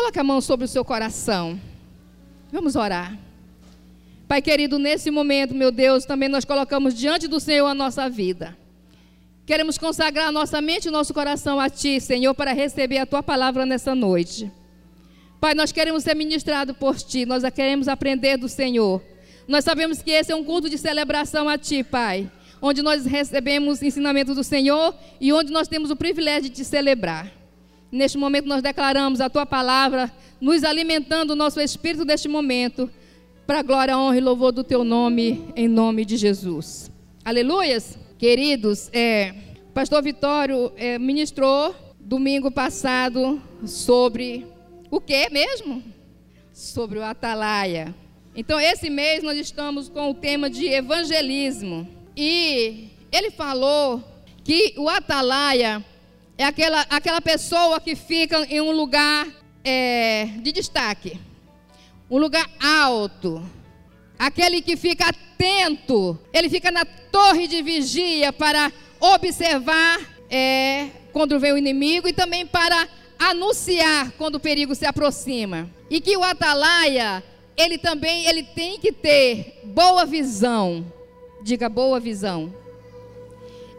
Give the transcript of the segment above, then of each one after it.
Coloque a mão sobre o seu coração. Vamos orar. Pai querido, nesse momento, meu Deus, também nós colocamos diante do Senhor a nossa vida. Queremos consagrar a nossa mente e nosso coração a Ti, Senhor, para receber a Tua palavra nessa noite. Pai, nós queremos ser ministrados por Ti, nós queremos aprender do Senhor. Nós sabemos que esse é um culto de celebração a Ti, Pai, onde nós recebemos ensinamento do Senhor e onde nós temos o privilégio de Te celebrar. Neste momento nós declaramos a Tua palavra, nos alimentando o nosso espírito deste momento, para glória, honra e louvor do Teu nome, em nome de Jesus. Aleluias! Queridos, é, pastor Vitório é, ministrou domingo passado sobre o que mesmo? Sobre o atalaia. Então, esse mês nós estamos com o tema de evangelismo. E ele falou que o atalaia é aquela, aquela pessoa que fica em um lugar é, de destaque, um lugar alto, aquele que fica atento, ele fica na torre de vigia para observar é, quando vem o inimigo e também para anunciar quando o perigo se aproxima. E que o atalaia, ele também ele tem que ter boa visão. Diga boa visão.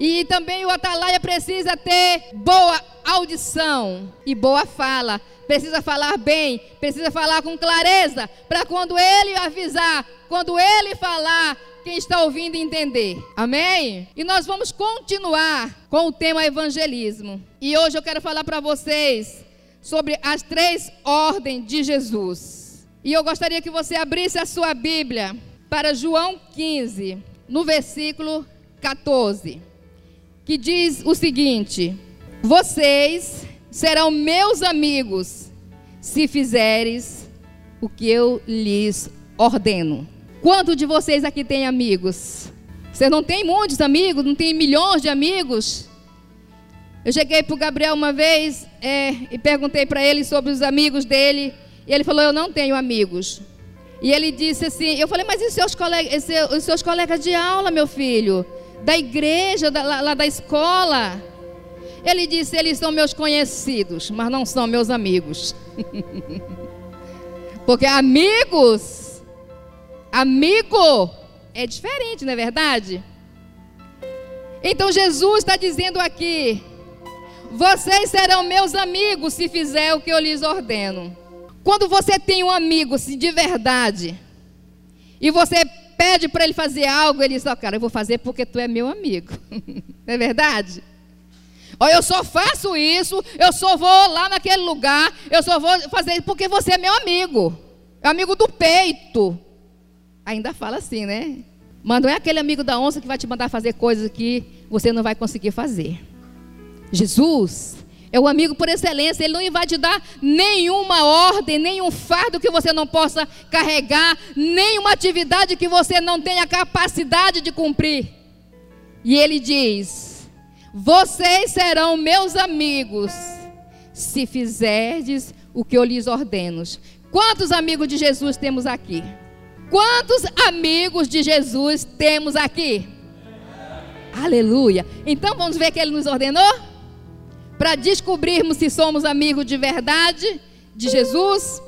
E também o atalaia precisa ter boa audição e boa fala. Precisa falar bem, precisa falar com clareza, para quando ele avisar, quando ele falar, quem está ouvindo entender. Amém? E nós vamos continuar com o tema evangelismo. E hoje eu quero falar para vocês sobre as três ordens de Jesus. E eu gostaria que você abrisse a sua Bíblia para João 15, no versículo 14, que diz o seguinte: Vocês serão meus amigos se fizeres o que eu lhes ordeno. Quanto de vocês aqui tem amigos? Você não tem muitos amigos? Não tem milhões de amigos? Eu cheguei para o Gabriel uma vez é, e perguntei para ele sobre os amigos dele. E ele falou: Eu não tenho amigos. E ele disse assim: Eu falei, mas e seus, colegas, e seus colegas de aula, meu filho? Da igreja, da, lá, da escola? Ele disse: Eles são meus conhecidos, mas não são meus amigos. Porque amigos Amigo é diferente, não é verdade? Então Jesus está dizendo aqui: vocês serão meus amigos se fizer o que eu lhes ordeno. Quando você tem um amigo assim, de verdade, e você pede para ele fazer algo, ele diz: Ó, oh, cara, eu vou fazer porque tu é meu amigo. não é verdade? Olha, eu só faço isso, eu só vou lá naquele lugar, eu só vou fazer porque você é meu amigo. É amigo do peito. Ainda fala assim, né? Mas não é aquele amigo da onça que vai te mandar fazer coisas que você não vai conseguir fazer. Jesus é o amigo por excelência, ele não vai te dar nenhuma ordem, nenhum fardo que você não possa carregar, nenhuma atividade que você não tenha capacidade de cumprir. E ele diz: Vocês serão meus amigos se fizerdes o que eu lhes ordeno. Quantos amigos de Jesus temos aqui? Quantos amigos de Jesus temos aqui? Aleluia. Então vamos ver que ele nos ordenou? Para descobrirmos se somos amigos de verdade de Jesus.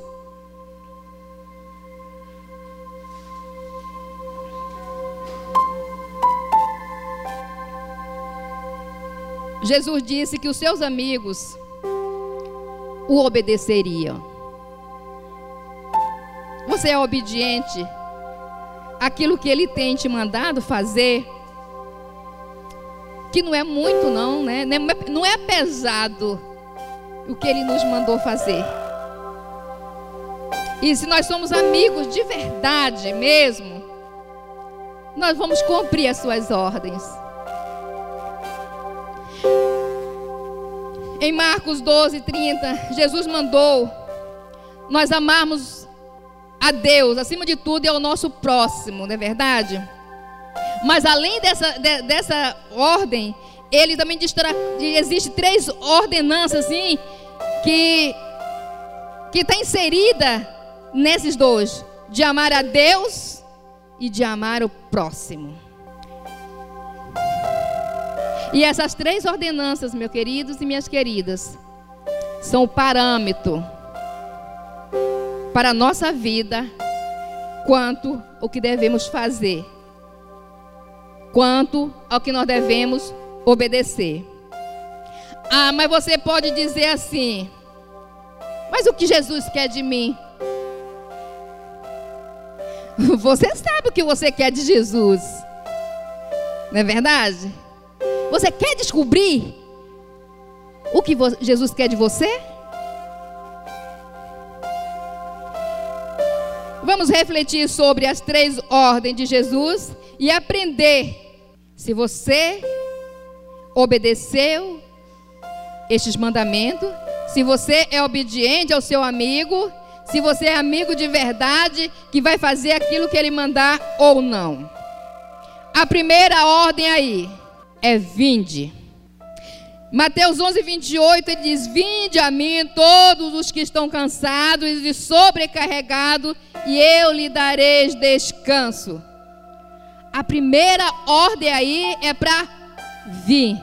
Jesus disse que os seus amigos o obedeceriam. Você é obediente àquilo que ele tem te mandado fazer? Que não é muito, não, né? Não é pesado o que ele nos mandou fazer. E se nós somos amigos de verdade mesmo, nós vamos cumprir as suas ordens. Em Marcos 12, 30, Jesus mandou nós amarmos a Deus, acima de tudo, é o nosso próximo, não é verdade? Mas além dessa, de, dessa ordem, ele também diz que existe três ordenanças assim que que está inserida nesses dois, de amar a Deus e de amar o próximo. E essas três ordenanças, meus queridos e minhas queridas, são o parâmetro para a nossa vida quanto o que devemos fazer, quanto ao que nós devemos obedecer. Ah, mas você pode dizer assim: mas o que Jesus quer de mim? Você sabe o que você quer de Jesus, não é verdade? Você quer descobrir o que Jesus quer de você? Vamos refletir sobre as três ordens de Jesus e aprender se você obedeceu estes mandamentos, se você é obediente ao seu amigo, se você é amigo de verdade que vai fazer aquilo que ele mandar ou não. A primeira ordem aí é vinde. Mateus 11, 28, ele diz: Vinde a mim todos os que estão cansados e sobrecarregados, e eu lhe darei descanso. A primeira ordem aí é para vir.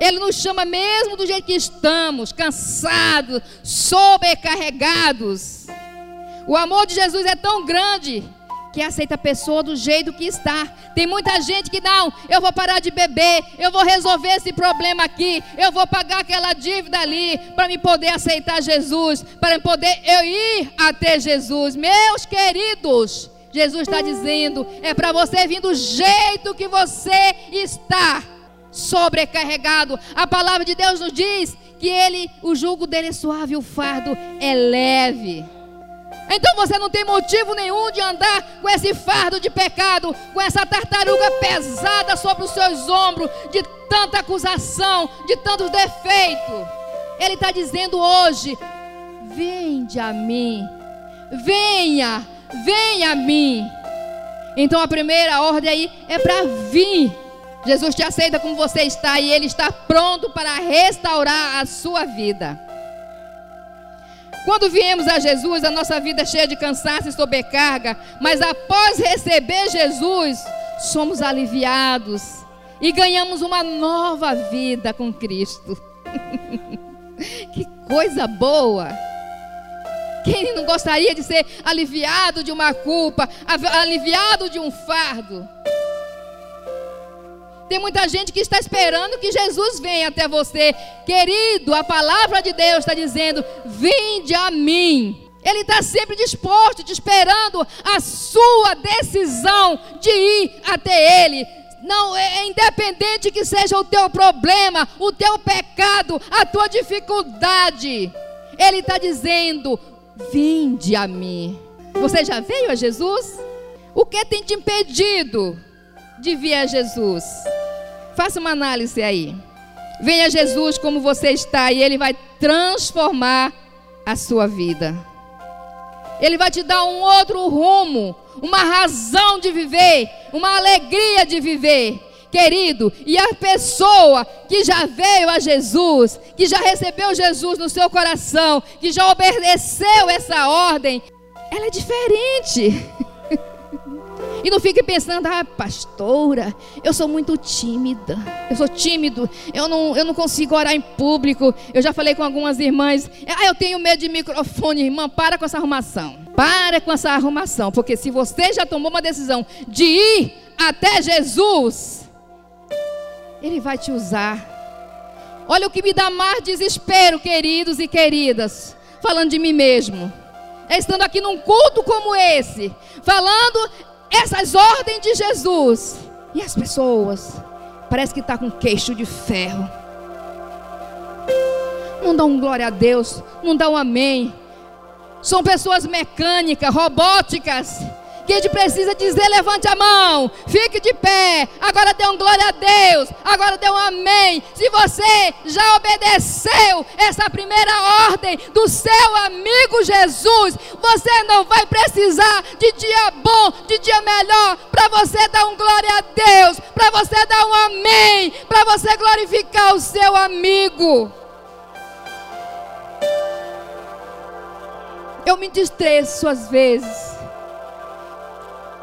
Ele nos chama mesmo do jeito que estamos, cansados, sobrecarregados. O amor de Jesus é tão grande que aceita a pessoa do jeito que está. Tem muita gente que não, eu vou parar de beber, eu vou resolver esse problema aqui, eu vou pagar aquela dívida ali para me poder aceitar Jesus, para poder eu ir até Jesus. Meus queridos, Jesus está dizendo, é para você vir do jeito que você está, sobrecarregado. A palavra de Deus nos diz que ele, o jugo dele é suave, o fardo é leve. Então você não tem motivo nenhum de andar com esse fardo de pecado, com essa tartaruga pesada sobre os seus ombros, de tanta acusação, de tantos defeitos. Ele está dizendo hoje: Vende a mim, venha, venha a mim. Então a primeira ordem aí é para vir. Jesus te aceita como você está e Ele está pronto para restaurar a sua vida. Quando viemos a Jesus, a nossa vida é cheia de cansaço e sobrecarga, mas após receber Jesus, somos aliviados e ganhamos uma nova vida com Cristo. que coisa boa! Quem não gostaria de ser aliviado de uma culpa, aliviado de um fardo? Tem muita gente que está esperando que Jesus venha até você. Querido, a palavra de Deus está dizendo: vinde a mim. Ele está sempre disposto, te esperando a sua decisão de ir até Ele. Não é, é independente que seja o teu problema, o teu pecado, a tua dificuldade. Ele está dizendo: vinde a mim. Você já veio a Jesus? O que tem te impedido de vir a Jesus? Faça uma análise aí. Venha Jesus como você está e Ele vai transformar a sua vida. Ele vai te dar um outro rumo, uma razão de viver, uma alegria de viver. Querido, e a pessoa que já veio a Jesus, que já recebeu Jesus no seu coração, que já obedeceu essa ordem, ela é diferente. E não fique pensando, ah, pastora, eu sou muito tímida. Eu sou tímido. Eu não, eu não consigo orar em público. Eu já falei com algumas irmãs. Ah, eu tenho medo de microfone. Irmã, para com essa arrumação. Para com essa arrumação. Porque se você já tomou uma decisão de ir até Jesus, Ele vai te usar. Olha o que me dá mais desespero, queridos e queridas. Falando de mim mesmo. É estando aqui num culto como esse, falando essas ordens de Jesus. E as pessoas, parece que está com queixo de ferro. Não dá um glória a Deus, não dá um amém. São pessoas mecânicas, robóticas que a gente precisa dizer: levante a mão, fique de pé. Agora dê um glória a Deus, agora dê um amém. Se você já obedeceu essa primeira ordem do seu amigo Jesus, você não vai precisar de dia bom, de dia melhor, para você dar um glória a Deus, para você dar um amém, para você glorificar o seu amigo. Eu me distreço às vezes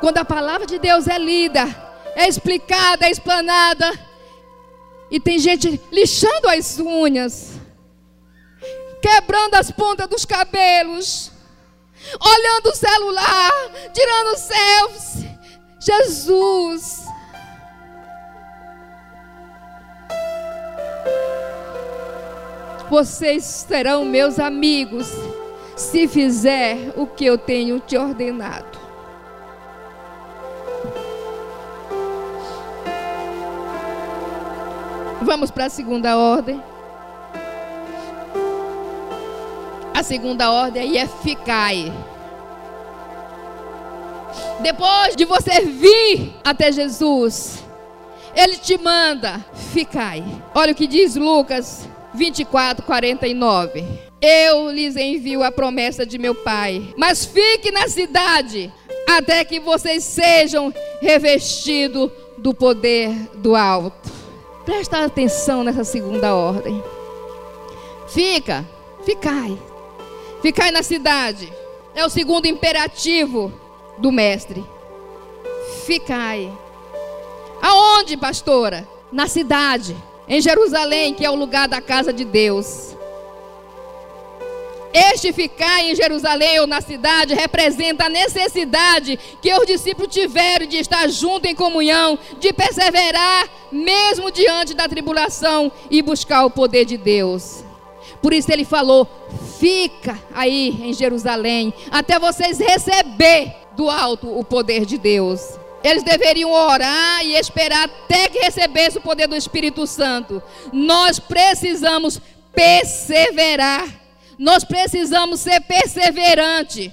quando a palavra de Deus é lida, é explicada, é explanada, e tem gente lixando as unhas, quebrando as pontas dos cabelos, olhando o celular, tirando selfies. Jesus. Vocês serão meus amigos se fizer o que eu tenho te ordenado. Vamos para a segunda ordem. A segunda ordem é ficai. Depois de você vir até Jesus, Ele te manda, ficai. Olha o que diz Lucas 24, 49. Eu lhes envio a promessa de meu Pai, mas fique na cidade até que vocês sejam revestidos do poder do alto. Presta atenção nessa segunda ordem. Fica, ficai. Ficai na cidade. É o segundo imperativo do mestre. Ficai. Aonde, pastora? Na cidade, em Jerusalém, que é o lugar da casa de Deus. Este ficar em Jerusalém ou na cidade representa a necessidade que os discípulos tiveram de estar junto em comunhão, de perseverar mesmo diante da tribulação e buscar o poder de Deus. Por isso ele falou: fica aí em Jerusalém até vocês receber do alto o poder de Deus. Eles deveriam orar e esperar até que recebesse o poder do Espírito Santo. Nós precisamos perseverar nós precisamos ser perseverantes.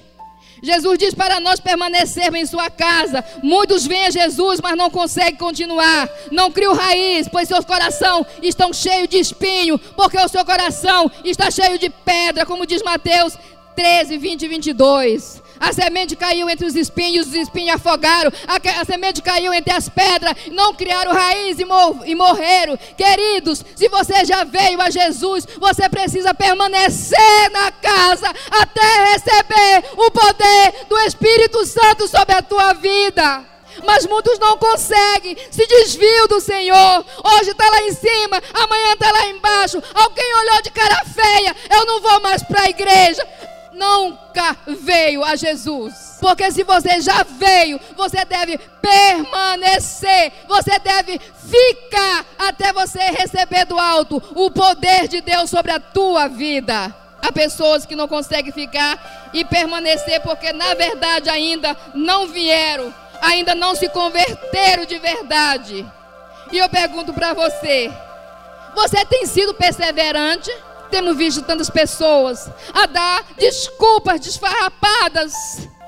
Jesus diz para nós permanecermos em sua casa. Muitos vêm a Jesus, mas não conseguem continuar. Não criam raiz, pois seus corações estão cheios de espinho, porque o seu coração está cheio de pedra, como diz Mateus 13, 20 e 22. A semente caiu entre os espinhos, os espinhos afogaram. A, a semente caiu entre as pedras, não criaram raiz e, mor e morreram. Queridos, se você já veio a Jesus, você precisa permanecer na casa até receber o poder do Espírito Santo sobre a tua vida mas muitos não conseguem, se desviam do Senhor. Hoje está lá em cima, amanhã está lá embaixo. Alguém olhou de cara feia, eu não vou mais para a igreja nunca veio a Jesus. Porque se você já veio, você deve permanecer, você deve ficar até você receber do alto o poder de Deus sobre a tua vida. Há pessoas que não conseguem ficar e permanecer porque na verdade ainda não vieram, ainda não se converteram de verdade. E eu pergunto para você: você tem sido perseverante? Temos visto tantas pessoas a dar desculpas desfarrapadas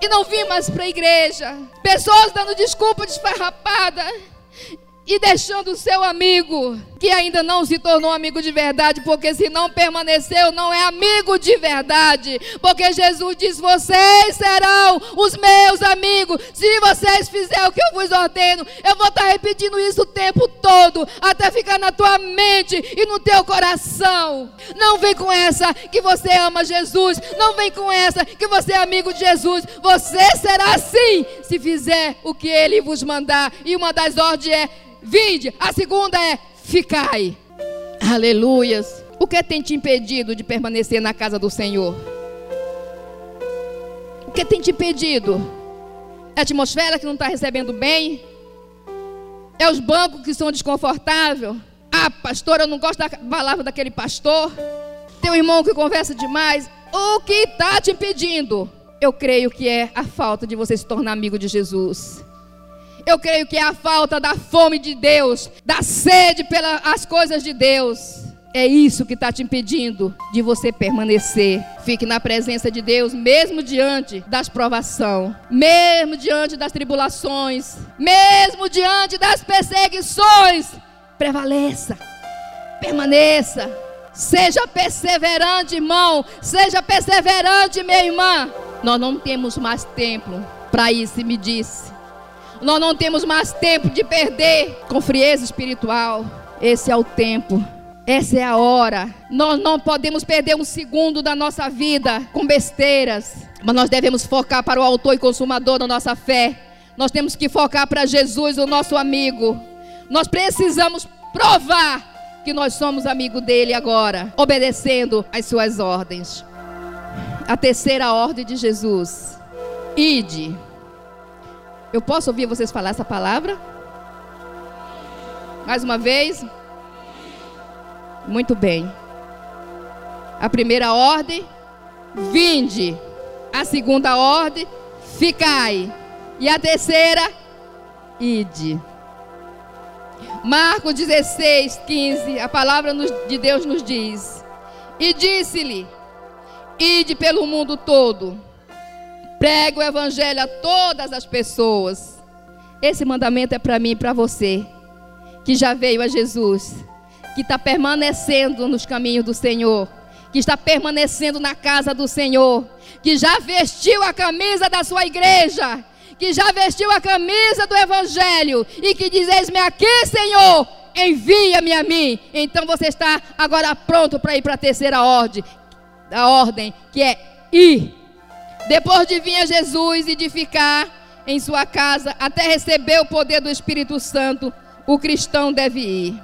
e não vir mais para a igreja. Pessoas dando desculpas desfarrapadas e deixando o seu amigo, que ainda não se tornou amigo de verdade, porque se não permaneceu, não é amigo de verdade. Porque Jesus diz: Vocês serão os meus amigos, se vocês fizerem o que eu vos ordeno. Eu vou estar repetindo isso o tempo todo, até ficar na tua mente e no teu coração. Não vem com essa que você ama Jesus, não vem com essa que você é amigo de Jesus. Você será assim, se fizer o que ele vos mandar. E uma das ordens é vinde. A segunda é ficai. Aleluias. O que tem te impedido de permanecer na casa do Senhor? O que tem te impedido? É a atmosfera que não está recebendo bem? É os bancos que são desconfortáveis? Ah, pastor, eu não gosto da palavra daquele pastor. Teu irmão que conversa demais. O que está te impedindo? Eu creio que é a falta de você se tornar amigo de Jesus. Eu creio que é a falta da fome de Deus, da sede pelas coisas de Deus. É isso que está te impedindo de você permanecer. Fique na presença de Deus, mesmo diante das provações, mesmo diante das tribulações, mesmo diante das perseguições. Prevaleça, permaneça, seja perseverante, irmão, seja perseverante, minha irmã. Nós não temos mais tempo para isso, me disse. Nós não temos mais tempo de perder com frieza espiritual. Esse é o tempo. Essa é a hora. Nós não podemos perder um segundo da nossa vida com besteiras. Mas nós devemos focar para o autor e consumador da nossa fé. Nós temos que focar para Jesus, o nosso amigo. Nós precisamos provar que nós somos amigo dele agora, obedecendo às suas ordens. a terceira ordem de Jesus. Ide. Eu posso ouvir vocês falar essa palavra? Mais uma vez? Muito bem. A primeira ordem, vinde. A segunda ordem, ficai. E a terceira, ide. Marcos 16, 15, a palavra de Deus nos diz: E disse-lhe: Ide pelo mundo todo, pregue o evangelho a todas as pessoas. Esse mandamento é para mim e para você, que já veio a Jesus, que está permanecendo nos caminhos do Senhor, que está permanecendo na casa do Senhor, que já vestiu a camisa da sua igreja, que já vestiu a camisa do Evangelho e que diz: Eis-me aqui, Senhor, envia-me a mim. Então você está agora pronto para ir para a terceira ordem, a ordem que é ir. Depois de vir a Jesus e de ficar em sua casa até receber o poder do Espírito Santo, o cristão deve ir.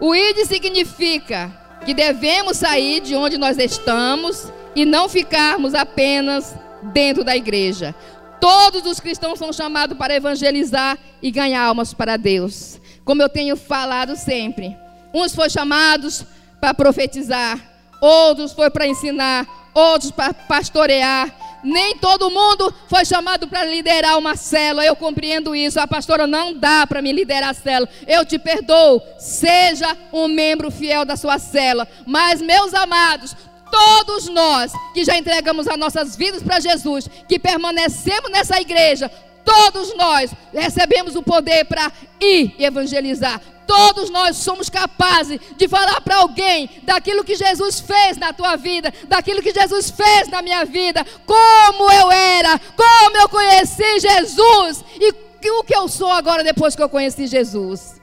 O ir significa que devemos sair de onde nós estamos e não ficarmos apenas dentro da igreja. Todos os cristãos são chamados para evangelizar e ganhar almas para Deus. Como eu tenho falado sempre, uns foram chamados para profetizar, outros foi para ensinar, outros para pastorear. Nem todo mundo foi chamado para liderar uma célula. Eu compreendo isso. A pastora não dá para me liderar a célula. Eu te perdoo. Seja um membro fiel da sua célula. Mas, meus amados, todos nós que já entregamos as nossas vidas para Jesus, que permanecemos nessa igreja, todos nós recebemos o poder para ir evangelizar. Todos nós somos capazes de falar para alguém daquilo que Jesus fez na tua vida, daquilo que Jesus fez na minha vida, como eu era, como eu conheci Jesus e o que eu sou agora depois que eu conheci Jesus.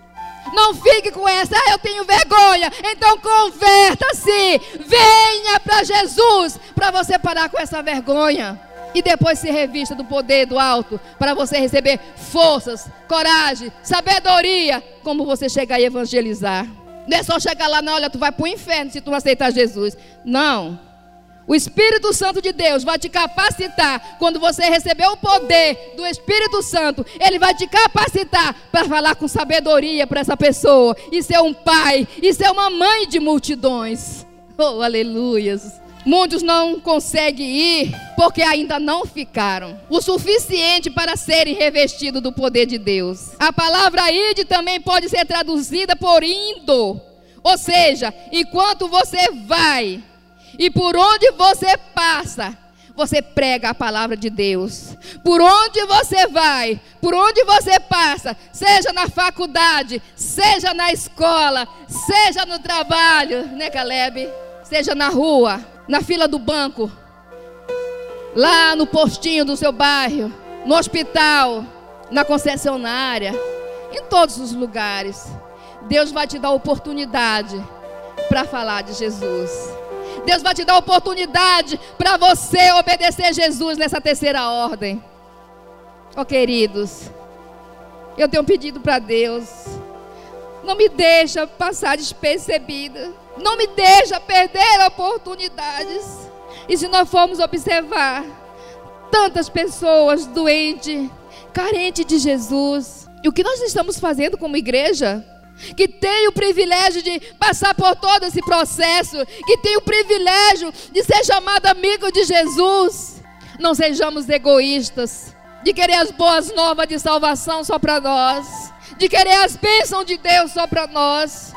Não fique com essa, ah, eu tenho vergonha. Então converta-se. Venha para Jesus para você parar com essa vergonha. E depois se revista do poder do alto para você receber forças, coragem, sabedoria, como você chegar e evangelizar. Não é só chegar lá, não, olha, tu vai para o inferno se tu não aceitar Jesus. Não. O Espírito Santo de Deus vai te capacitar. Quando você receber o poder do Espírito Santo, ele vai te capacitar para falar com sabedoria para essa pessoa. E ser um pai, e ser uma mãe de multidões. Oh, aleluias. Muitos não conseguem ir porque ainda não ficaram o suficiente para serem revestidos do poder de Deus. A palavra ide também pode ser traduzida por indo. Ou seja, enquanto você vai, e por onde você passa, você prega a palavra de Deus. Por onde você vai, por onde você passa, seja na faculdade, seja na escola, seja no trabalho, né, Caleb? Seja na rua, na fila do banco, lá no postinho do seu bairro, no hospital, na concessionária, em todos os lugares. Deus vai te dar oportunidade para falar de Jesus. Deus vai te dar oportunidade para você obedecer Jesus nessa terceira ordem. Oh, queridos, eu tenho um pedido para Deus. Não me deixa passar despercebida. Não me deixa perder oportunidades. E se nós formos observar tantas pessoas doentes, carentes de Jesus, e o que nós estamos fazendo como igreja? que tem o privilégio de passar por todo esse processo, que tem o privilégio de ser chamado amigo de Jesus. Não sejamos egoístas, de querer as boas novas de salvação só para nós, de querer as bênçãos de Deus só para nós.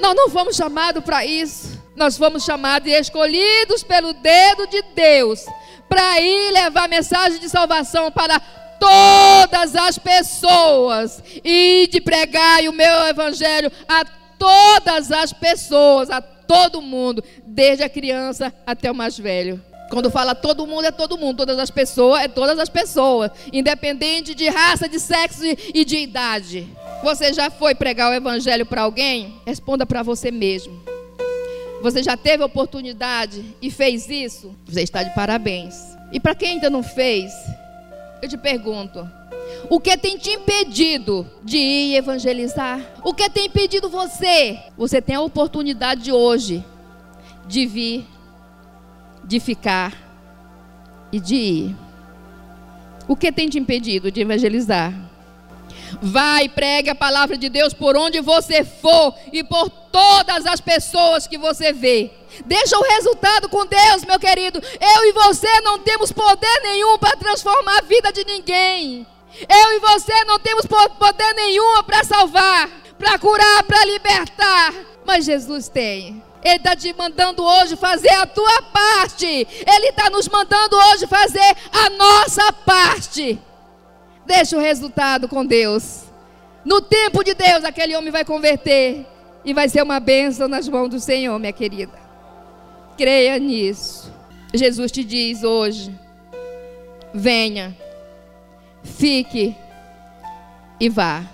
Nós não fomos chamados para isso. Nós fomos chamados e escolhidos pelo dedo de Deus para ir levar a mensagem de salvação para todas as pessoas e de pregar o meu evangelho a todas as pessoas, a todo mundo, desde a criança até o mais velho. Quando fala todo mundo, é todo mundo. Todas as pessoas, é todas as pessoas. Independente de raça, de sexo e de idade. Você já foi pregar o evangelho para alguém? Responda para você mesmo. Você já teve oportunidade e fez isso? Você está de parabéns. E para quem ainda não fez, eu te pergunto: o que tem te impedido de ir evangelizar? O que tem impedido você? Você tem a oportunidade de hoje de vir, de ficar e de ir. O que tem te impedido de evangelizar? Vai, pregue a palavra de Deus por onde você for e por todas as pessoas que você vê. Deixa o resultado com Deus, meu querido. Eu e você não temos poder nenhum para transformar a vida de ninguém. Eu e você não temos poder nenhum para salvar, para curar, para libertar. Mas Jesus tem. Ele está te mandando hoje fazer a tua parte. Ele está nos mandando hoje fazer a nossa parte. Deixa o resultado com Deus. No tempo de Deus, aquele homem vai converter. E vai ser uma bênção nas mãos do Senhor, minha querida. Creia nisso. Jesus te diz hoje: venha, fique e vá.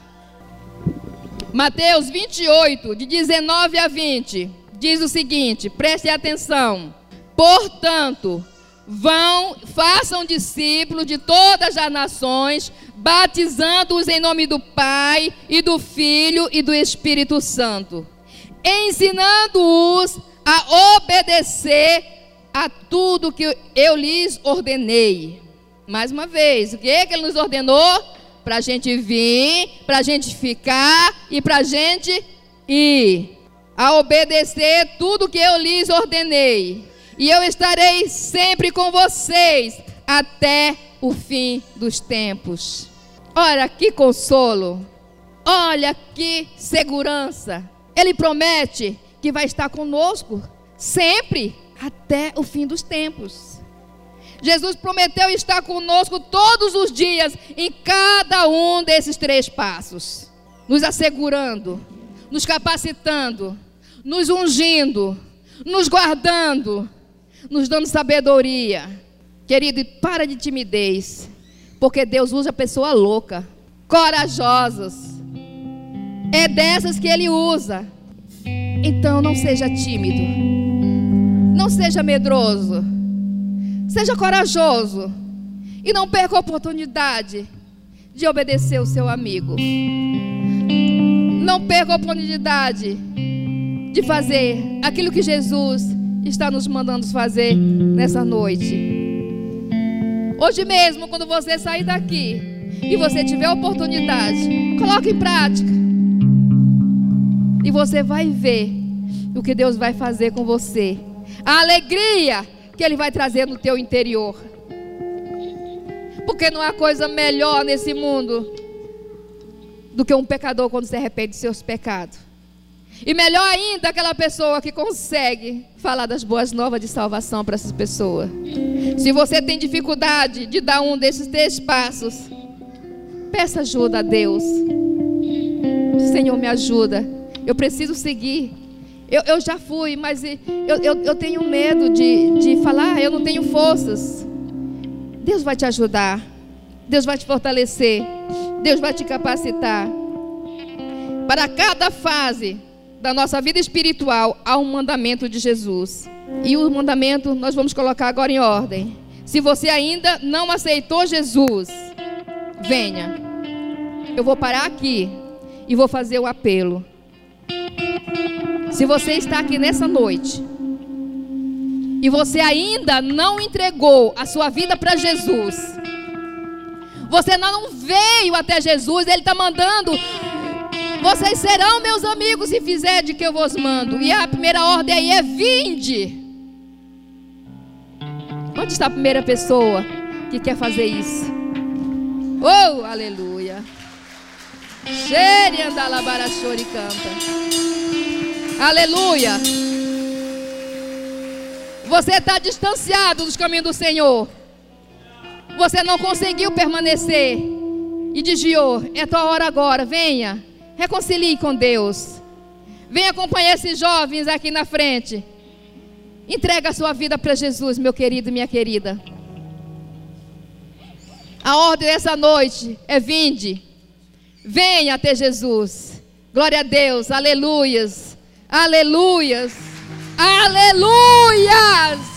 Mateus 28, de 19 a 20 diz o seguinte: preste atenção. Portanto, vão, façam discípulos de todas as nações, batizando-os em nome do Pai e do Filho e do Espírito Santo, ensinando-os a obedecer a tudo que eu lhes ordenei. Mais uma vez, o que, é que ele nos ordenou? Para a gente vir, para a gente ficar e para a gente ir a obedecer tudo que eu lhes ordenei. E eu estarei sempre com vocês até o fim dos tempos. Olha que consolo. Olha que segurança. Ele promete que vai estar conosco sempre até o fim dos tempos. Jesus prometeu estar conosco todos os dias em cada um desses três passos, nos assegurando, nos capacitando, nos ungindo, nos guardando, nos dando sabedoria. Querido, para de timidez, porque Deus usa pessoa louca, corajosas. É dessas que Ele usa. Então não seja tímido, não seja medroso, seja corajoso e não perca a oportunidade de obedecer o seu amigo. Não perca a oportunidade de fazer aquilo que Jesus está nos mandando fazer nessa noite. Hoje mesmo, quando você sair daqui e você tiver oportunidade, coloque em prática. E você vai ver o que Deus vai fazer com você. A alegria que Ele vai trazer no teu interior. Porque não há coisa melhor nesse mundo do que um pecador quando se arrepende de seus pecados. E melhor ainda, aquela pessoa que consegue falar das boas novas de salvação para essas pessoas. Se você tem dificuldade de dar um desses três passos, peça ajuda a Deus. Senhor, me ajuda. Eu preciso seguir. Eu, eu já fui, mas eu, eu, eu tenho medo de, de falar, eu não tenho forças. Deus vai te ajudar. Deus vai te fortalecer. Deus vai te capacitar. Para cada fase da nossa vida espiritual um mandamento de Jesus. E o mandamento nós vamos colocar agora em ordem. Se você ainda não aceitou Jesus, venha. Eu vou parar aqui e vou fazer o apelo. Se você está aqui nessa noite e você ainda não entregou a sua vida para Jesus, você não veio até Jesus, Ele está mandando vocês serão meus amigos se fizer de que eu vos mando. E a primeira ordem aí é vinde. Onde está a primeira pessoa que quer fazer isso? Oh, aleluia. Xere andalabarachori canta. Aleluia. Você está distanciado dos caminhos do Senhor. Você não conseguiu permanecer. E desviou. É tua hora agora. Venha. Reconcilie com Deus. Venha acompanhar esses jovens aqui na frente. Entrega a sua vida para Jesus, meu querido e minha querida. A ordem dessa noite é vinde. Venha até Jesus. Glória a Deus. Aleluias. Aleluias. Aleluias.